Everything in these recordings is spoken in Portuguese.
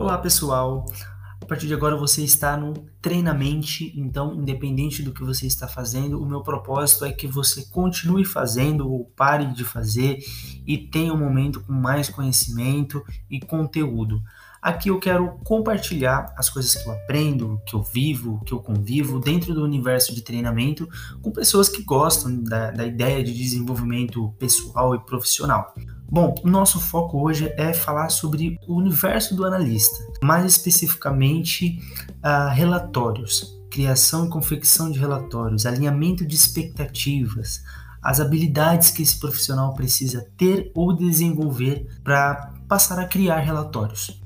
Olá pessoal, a partir de agora você está no treinamento, então independente do que você está fazendo, o meu propósito é que você continue fazendo ou pare de fazer e tenha um momento com mais conhecimento e conteúdo. Aqui eu quero compartilhar as coisas que eu aprendo, que eu vivo, que eu convivo dentro do universo de treinamento com pessoas que gostam da, da ideia de desenvolvimento pessoal e profissional. Bom, o nosso foco hoje é falar sobre o universo do analista, mais especificamente uh, relatórios, criação e confecção de relatórios, alinhamento de expectativas, as habilidades que esse profissional precisa ter ou desenvolver para passar a criar relatórios.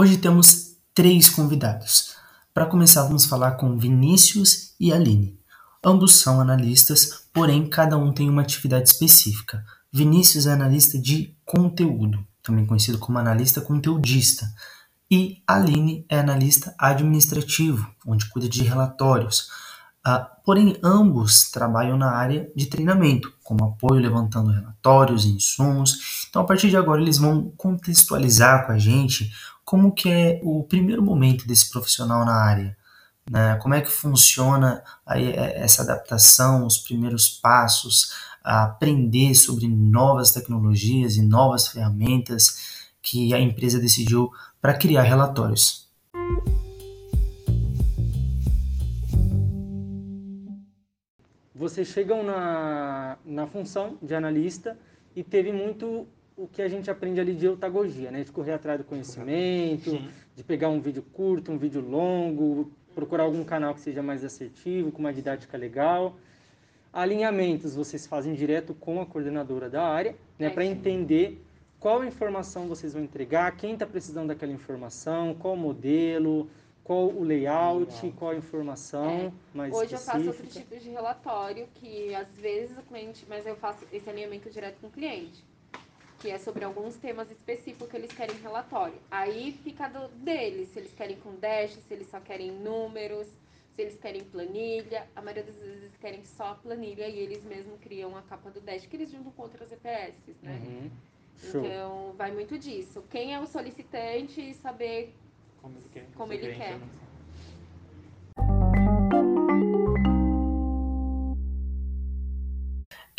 Hoje temos três convidados. Para começar, vamos falar com Vinícius e Aline. Ambos são analistas, porém cada um tem uma atividade específica. Vinícius é analista de conteúdo, também conhecido como analista conteudista, e Aline é analista administrativo, onde cuida de relatórios. Uh, porém, ambos trabalham na área de treinamento, como apoio levantando relatórios insumos. Então, a partir de agora, eles vão contextualizar com a gente como que é o primeiro momento desse profissional na área, né? Como é que funciona aí é, essa adaptação, os primeiros passos, a aprender sobre novas tecnologias e novas ferramentas que a empresa decidiu para criar relatórios. Vocês chegam na, na função de analista e teve muito o que a gente aprende ali de otagogia, né? De correr atrás do conhecimento, Sim. de pegar um vídeo curto, um vídeo longo, procurar algum canal que seja mais assertivo, com uma didática legal. Alinhamentos vocês fazem direto com a coordenadora da área, né? É, Para entender qual informação vocês vão entregar, quem está precisando daquela informação, qual modelo, qual o layout, qual a informação é. mais Hoje específica. eu faço outro tipo de relatório que às vezes o cliente, mas eu faço esse alinhamento direto com o cliente que é sobre alguns temas específicos que eles querem relatório. Aí fica do, deles, se eles querem com dash, se eles só querem números, se eles querem planilha. A maioria das vezes eles querem só planilha e eles mesmos criam a capa do dash, que eles juntam com outras EPS, né? Uhum. Então, vai muito disso. Quem é o solicitante e saber como ele quer. Como ele quer.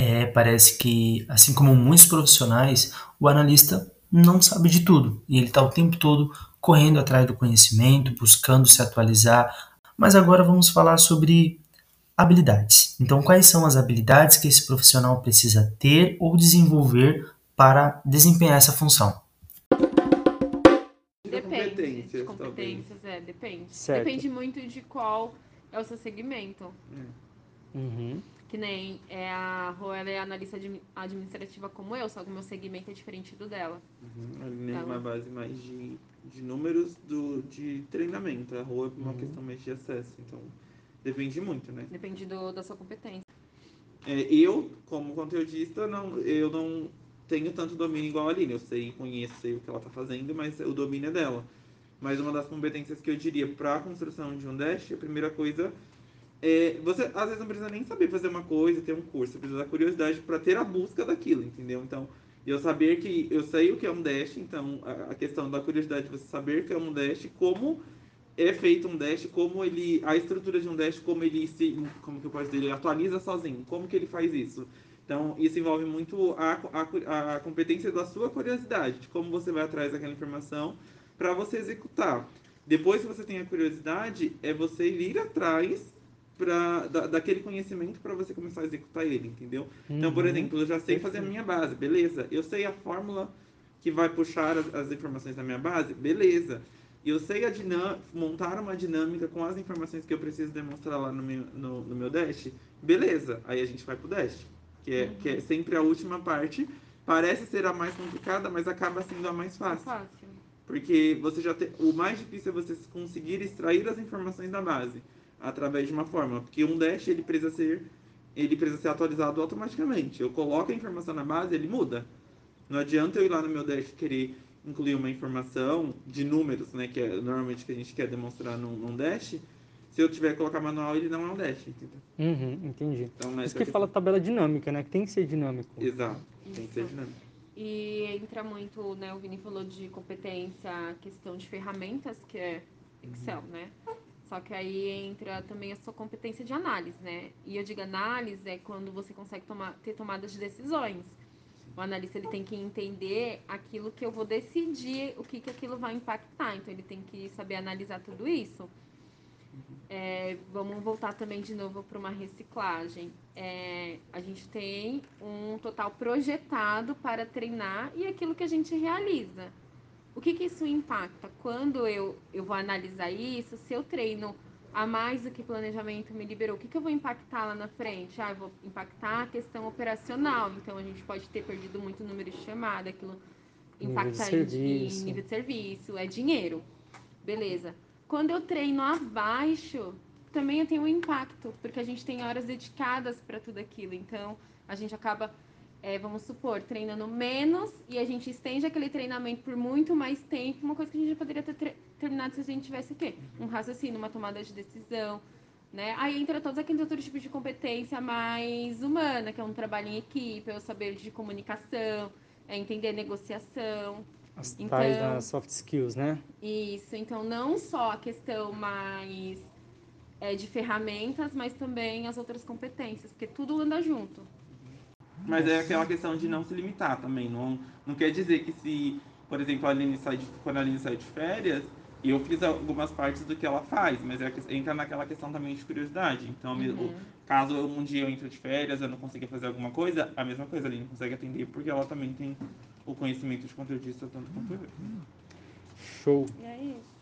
É, parece que, assim como muitos profissionais, o analista não sabe de tudo e ele está o tempo todo correndo atrás do conhecimento, buscando se atualizar. Mas agora vamos falar sobre habilidades. Então, quais são as habilidades que esse profissional precisa ter ou desenvolver para desempenhar essa função? Depende de competências, é, depende. Certo. Depende muito de qual é o seu segmento. Uhum. Que nem é a Rô, ela é analista administrativa como eu, só que o meu segmento é diferente do dela. Uhum. Ele então, uma base mais de, de números do, de treinamento. A Rô é uma uhum. questão mais de acesso. Então, depende muito, né? Depende do, da sua competência. É, eu, como conteudista, não, eu não tenho tanto domínio igual a Aline. Eu sei, conheço, sei o que ela está fazendo, mas o domínio é dela. Mas uma das competências que eu diria para a construção de um dash, a primeira coisa é, você às vezes não precisa nem saber fazer uma coisa, ter um curso, você precisa da curiosidade para ter a busca daquilo, entendeu? Então, eu saber que eu sei o que é um dash, então a, a questão da curiosidade de você saber o que é um dash, como é feito um dash, como ele a estrutura de um dash, como ele se, como que eu posso dizer, ele atualiza sozinho, como que ele faz isso. Então, isso envolve muito a, a, a competência da sua curiosidade, de como você vai atrás daquela informação para você executar. Depois que você tem a curiosidade, é você ir atrás pra, da, daquele conhecimento para você começar a executar ele, entendeu? Uhum. Então, por uhum. exemplo, eu já sei fazer a minha base, beleza. Eu sei a fórmula que vai puxar as, as informações da minha base, beleza. Eu sei a montar uma dinâmica com as informações que eu preciso demonstrar lá no meu, no, no meu dash, beleza. Aí a gente vai pro dash, que é, uhum. que é uhum. sempre a última parte. Parece ser a mais complicada, mas acaba sendo a mais fácil. fácil. Porque você já tem, o mais difícil é você conseguir extrair as informações da base através de uma fórmula, porque um dash ele precisa ser ele precisa ser atualizado automaticamente. Eu coloco a informação na base, ele muda. Não adianta eu ir lá no meu dash querer incluir uma informação de números, né, que é normalmente que a gente quer demonstrar num, num dash. Se eu tiver que colocar manual, ele não é um dash, entendeu? Uhum, entendi. Então, Isso que fala tabela dinâmica, né? Que tem que ser dinâmico. Exato, tem que ser dinâmico. E entra muito, né? O Vini falou de competência, questão de ferramentas, que é Excel, né? Só que aí entra também a sua competência de análise, né? E eu digo análise é quando você consegue tomar, ter tomadas de decisões. O analista ele tem que entender aquilo que eu vou decidir, o que, que aquilo vai impactar. Então ele tem que saber analisar tudo isso. É, vamos voltar também de novo para uma reciclagem. É, a gente tem um total projetado para treinar e aquilo que a gente realiza. O que, que isso impacta? Quando eu, eu vou analisar isso, se eu treino a mais do que planejamento me liberou, o que, que eu vou impactar lá na frente? Ah, eu vou impactar a questão operacional. Então a gente pode ter perdido muito número de chamada, aquilo impacta nível em, em nível de serviço, é dinheiro. Beleza. Quando eu treino abaixo, também eu tenho um impacto, porque a gente tem horas dedicadas para tudo aquilo. Então, a gente acaba, é, vamos supor, treinando menos e a gente estende aquele treinamento por muito mais tempo, uma coisa que a gente poderia ter terminado se a gente tivesse o quê? Um raciocínio, uma tomada de decisão, né? Aí entra todos aqueles outros tipos de competência mais humana, que é um trabalho em equipe, é o saber de comunicação, é entender negociação, As Então- tais das soft skills, né? isso, então não só a questão mais é, de ferramentas, mas também as outras competências, porque tudo anda junto. Mas é aquela questão de não se limitar também. Não, não quer dizer que se, por exemplo, a Aline sai de, quando a Aline sai de férias, eu fiz algumas partes do que ela faz, mas é, que- entra naquela questão também de curiosidade. Então, o- caso eu- um dia eu entre de férias, eu não consiga fazer alguma coisa, a mesma coisa, a Aline consegue atender porque ela também tem o conhecimento de conteudista tanto quanto eu. Show. E é isso.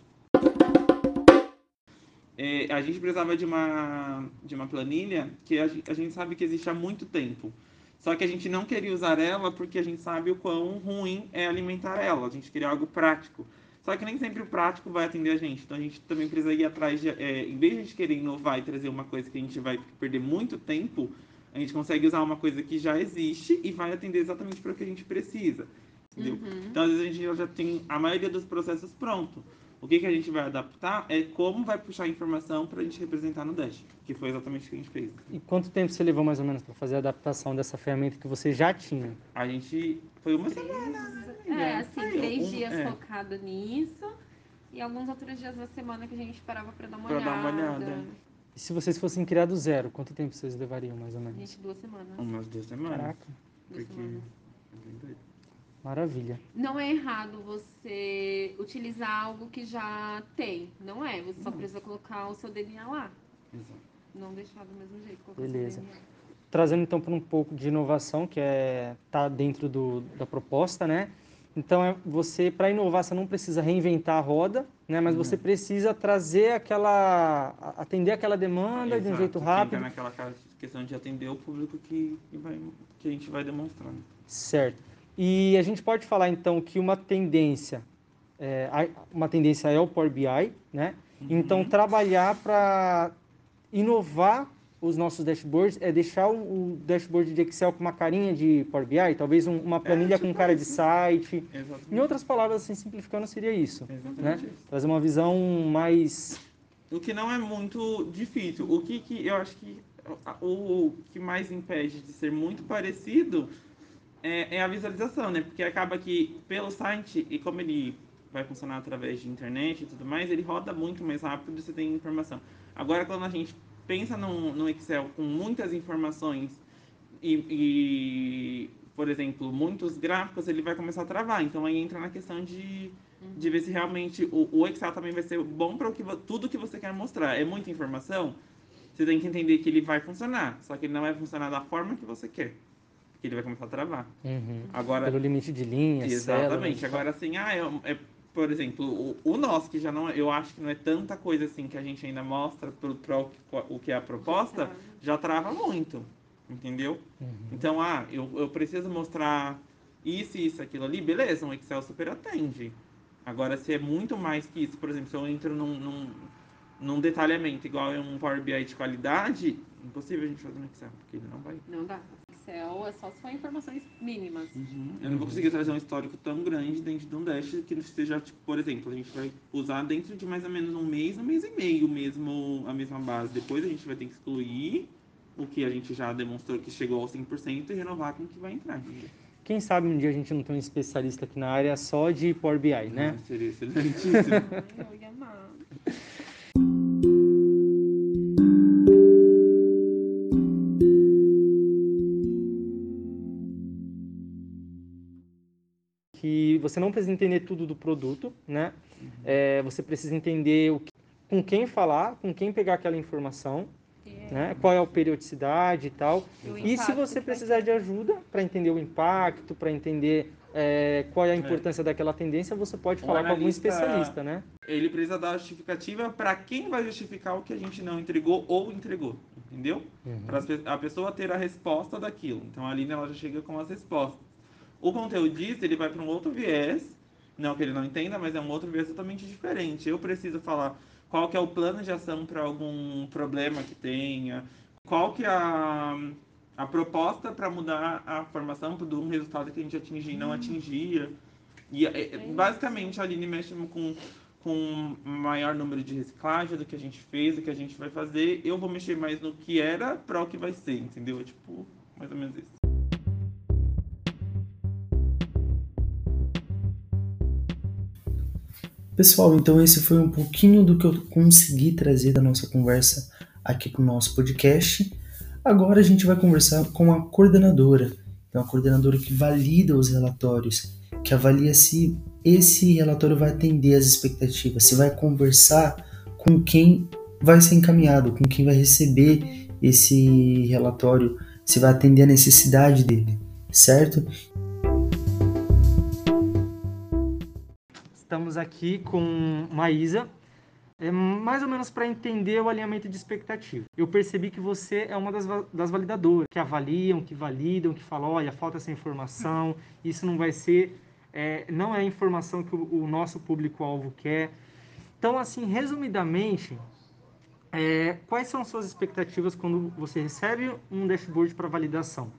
É, a gente precisava de uma, de uma planilha que a, a gente sabe que existe há muito tempo. Só que a gente não queria usar ela porque a gente sabe o quão ruim é alimentar ela. A gente queria algo prático. Só que nem sempre o prático vai atender a gente. Então a gente também precisa ir atrás de. é, em vez de a gente querer inovar e trazer uma coisa que a gente vai perder muito tempo, a gente consegue usar uma coisa que já existe e vai atender exatamente para o que a gente precisa. Entendeu? Então, às vezes, a gente já tem a maioria dos processos pronto. O que, que a gente vai adaptar é como vai puxar a informação para a gente representar no Dash, que foi exatamente o que a gente fez. E quanto tempo você levou mais ou menos para fazer a adaptação dessa ferramenta que você já tinha? A gente. Foi uma semana. É, assim, Aí, três um- dias é. focado nisso e alguns outros dias da semana que a gente parava pra dar uma Pra olhada. dar uma olhada. E se vocês fossem criar do zero, quanto tempo vocês levariam mais ou menos? Gente, duas semanas. Umas duas semanas. Caraca, Duas Porque. semanas. é bem doido. Maravilha. Não é errado você utilizar algo que já tem. Não é. Você só precisa colocar o seu DNA lá. Exato. Não deixar do mesmo jeito. Beleza. Trazendo então para um pouco de inovação, que é tá dentro do, da proposta, né? Então, é você para inovar, você não precisa reinventar a roda, né? Mas você precisa trazer aquela atender aquela demanda de um Exato, jeito que rápido. Naquela questão de atender o público que, que, vai, que a gente vai demonstrando. Certo. E a gente pode falar então que uma tendência, é, uma tendência é o Power BI, né? Então trabalhar para inovar os nossos dashboards é deixar o, o dashboard de Excel com uma carinha de Power BI, talvez um- uma planilha com tipo cara de site. Exatamente. Em outras palavras, assim, simplificando, seria isso, Exatamente né? isso. Trazer uma visão mais O que não é muito difícil. O que, que eu acho que o que mais impede de ser muito parecido é, é a visualização, né? Porque acaba que pelo site, e como ele vai funcionar através de internet e tudo mais, ele roda muito mais rápido e você tem informação. Agora, quando a gente pensa no Excel com muitas informações e, e, por exemplo, muitos gráficos, ele vai começar a travar. Então, aí entra na questão de, de ver se realmente o, o Excel também vai ser bom para tudo que você quer mostrar. É muita informação, você tem que entender que ele vai funcionar, só que ele não vai funcionar da forma que você quer. Porque ele vai começar a travar. uhum, Agora, pelo limite de linhas, Exatamente. células. Agora, assim, ah, é, é, por exemplo, o, o nosso, que já não, eu acho que não é tanta coisa assim que a gente ainda mostra para o, o que é a proposta, trava. já trava muito, entendeu? Uhum. Então, ah, eu, eu preciso mostrar isso, isso, aquilo ali, beleza, um Excel super atende. Agora, se é muito mais que isso, por exemplo, se eu entro num, num, num detalhamento igual é um Power BI de qualidade, impossível a gente fazer no Excel, porque ele não vai. Não dá. Excel é só se for informações mínimas. Eu não vou conseguir trazer um histórico tão grande dentro de um dash que não seja, tipo, por exemplo, a gente vai usar dentro de mais ou menos um mês, um mês e meio mesmo, a mesma base. Depois a gente vai ter que excluir o que a gente já demonstrou que chegou ao 100% e renovar com o que vai entrar. Quem sabe um dia a gente não tem um especialista aqui na área só de Power BI, né? Ah, seria excelentíssimo. Eu ia amar. Que você não precisa entender tudo do produto, né? É, você precisa entender o que- com quem falar, com quem pegar aquela informação, né? Qual é a periodicidade e tal. E E se você precisar de ajuda para entender o impacto, para entender é, qual é a importância daquela tendência, você pode O falar com algum especialista, né? Ele precisa dar a justificativa para quem vai justificar o que a gente não entregou ou entregou, entendeu? Para a pessoa ter a resposta daquilo. Então a Aline ela já chega com as respostas. O conteudista ele vai para um outro viés, não que ele não entenda, mas é um outro viés totalmente diferente. Eu preciso falar qual que é o plano de ação para algum problema que tenha, qual que é a, a proposta para mudar a formação de um resultado que a gente atingia e não atingia. E é, é, basicamente a Aline mexe com com maior número de reciclagem do que a gente fez, do que a gente vai fazer. Eu vou mexer mais no que era para o que vai ser, entendeu? É tipo, mais ou menos isso. Pessoal, então esse foi um pouquinho do que eu consegui trazer da nossa conversa aqui para o nosso podcast. Agora a gente vai conversar com a coordenadora, então a coordenadora que valida os relatórios, que avalia se esse relatório vai atender às expectativas, se vai conversar com quem vai ser encaminhado, com quem vai receber esse relatório, se vai atender a necessidade dele, certo? Aqui com Maísa, é, mais ou menos para entender o alinhamento de expectativa. Eu percebi que você é uma das, das validadoras, que avaliam, que validam, que falam, olha, falta essa informação, isso não vai ser, é, não é a informação que o, o nosso público-alvo quer. Então, assim, resumidamente, é, quais são suas expectativas quando você recebe um dashboard para validação?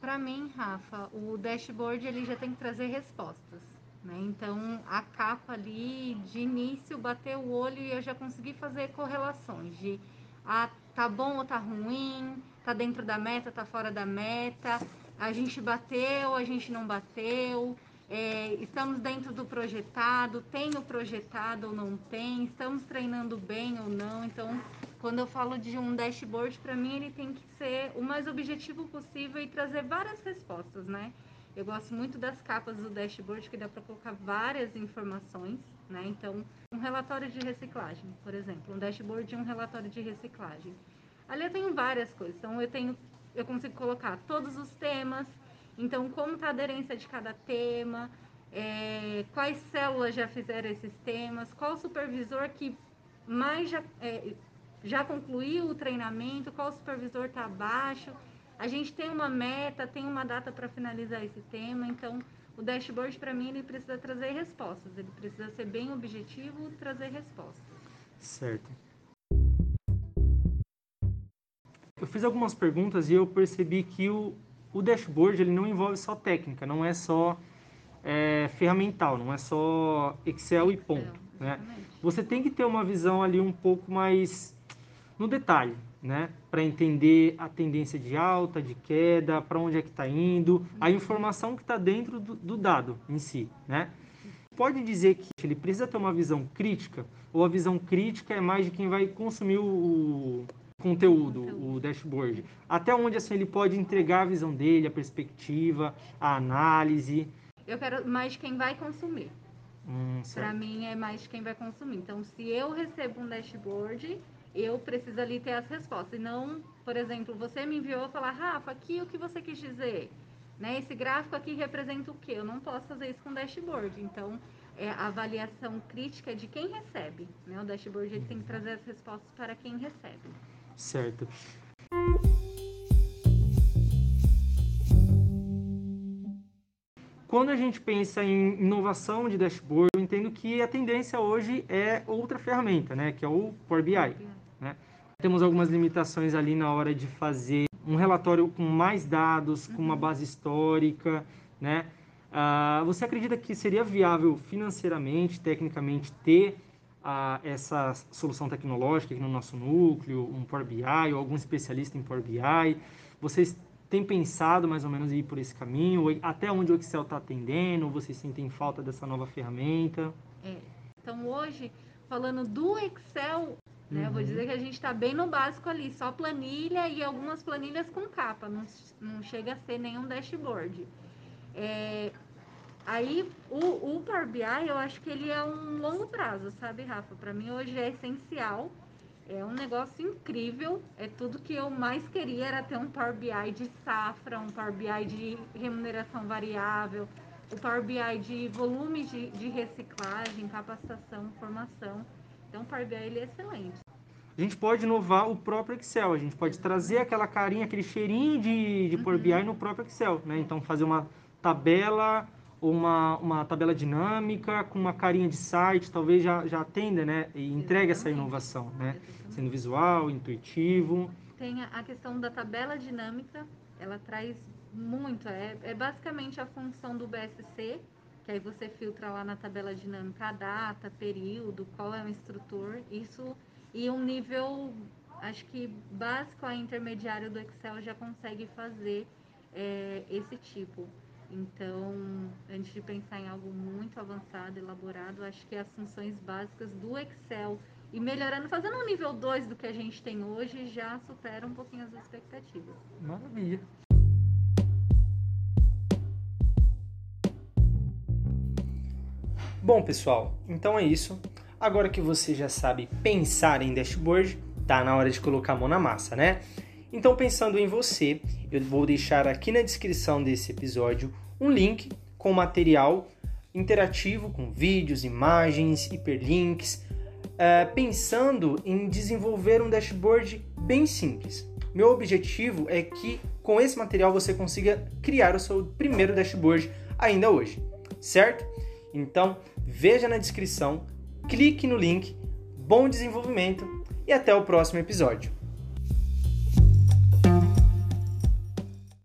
Para mim, Rafa, o dashboard ele já tem que trazer respostas. Né? Então, a capa ali, de início, bater o olho e eu já consegui fazer correlações de ah, tá bom ou tá ruim, tá dentro da meta, tá fora da meta, a gente bateu, a gente não bateu, é, estamos dentro do projetado, tem o projetado ou não tem, estamos treinando bem ou não. Então, quando eu falo de um dashboard, para mim ele tem que ser o mais objetivo possível e trazer várias respostas, né? Eu gosto muito das capas do dashboard, que dá para colocar várias informações, né? Então, um relatório de reciclagem, por exemplo, um dashboard de um relatório de reciclagem. Ali eu tenho várias coisas. Então, eu tenho, eu consigo colocar todos os temas. Então, como está a aderência de cada tema, é, quais células já fizeram esses temas, qual supervisor que mais já, é, já concluiu o treinamento, qual supervisor está abaixo. A gente tem uma meta, tem uma data para finalizar esse tema, então o dashboard para mim ele precisa trazer respostas, ele precisa ser bem objetivo, trazer respostas. Certo. Eu fiz algumas perguntas e eu percebi que o, o dashboard ele não envolve só técnica, não é só é, ferramental, não é só Excel e ponto. Né? Você tem que ter uma visão ali um pouco mais no detalhe, né? Para entender a tendência de alta, de queda, para onde é que está indo, a informação que está dentro do, do dado em si, né? Pode dizer que ele precisa ter uma visão crítica, ou a visão crítica é mais de quem vai consumir o conteúdo, o dashboard. Até onde assim ele pode entregar a visão dele, a perspectiva, a análise. Eu quero mais de quem vai consumir. Hum, Para mim é mais de quem vai consumir. Então, se eu recebo um dashboard, eu preciso ali ter as respostas. E não, por exemplo, você me enviou falar, Rafa, aqui o que você quis dizer? Né? Esse gráfico aqui representa o quê? Eu não posso fazer isso com dashboard. Então, é, a avaliação crítica é de quem recebe. Né? O dashboard ele tem que trazer as respostas para quem recebe. Certo. Quando a gente pensa em inovação de dashboard, eu entendo que a tendência hoje é outra ferramenta, né, que é o Power BI. Né? Temos algumas limitações ali na hora de fazer um relatório com mais dados, com uma base histórica, né? Ah, você acredita que seria viável financeiramente, tecnicamente, ter ah, essa solução tecnológica aqui no nosso núcleo, um Power BI ou algum especialista em Power BI? Vocês tem pensado mais ou menos ir por esse caminho? Até onde o Excel está atendendo? Vocês sentem falta dessa nova ferramenta? É. Então hoje, falando do Excel, né, Uhum. vou dizer que a gente está bem no básico ali, só planilha e algumas planilhas com capa, não, não chega a ser nenhum dashboard. É, aí o, o Power BI eu acho que ele é um longo prazo, sabe, Rafa? Para mim hoje é essencial. É um negócio incrível. É tudo que eu mais queria era ter um Power BI de safra, um Power BI de remuneração variável, o Power BI de volume de, de reciclagem, capacitação, formação. Então, o Power BI ele é excelente. A gente pode inovar o próprio Excel, a gente pode trazer aquela carinha, aquele cheirinho de, de Power BI no próprio Excel, né? Então fazer uma tabela ou uma, uma tabela dinâmica com uma carinha de site, talvez já, já atenda, né? E entregue essa inovação, né? Exatamente. Sendo visual, intuitivo. Tem a, a questão da tabela dinâmica, ela traz muito. É, é basicamente a função do BSC, que aí você filtra lá na tabela dinâmica a data, período, qual é o instrutor. Isso e um nível, acho que básico a intermediário do Excel já consegue fazer é, esse tipo. Então, antes de pensar em algo muito avançado, elaborado, acho que as funções básicas do Excel e melhorando, fazendo um nível 2 do que a gente tem hoje, já supera um pouquinho as expectativas. Maravilha. Bom, pessoal, então é isso. Agora que você já sabe pensar em dashboard, tá na hora de colocar a mão na massa, né? Então, pensando em você, eu vou deixar aqui na descrição desse episódio um link com material interativo, com vídeos, imagens, hiperlinks, eh, pensando em desenvolver um dashboard bem simples. Meu objetivo é que com esse material você consiga criar o seu primeiro dashboard ainda hoje, certo? Então, veja na descrição, clique no link, bom desenvolvimento e até o próximo episódio.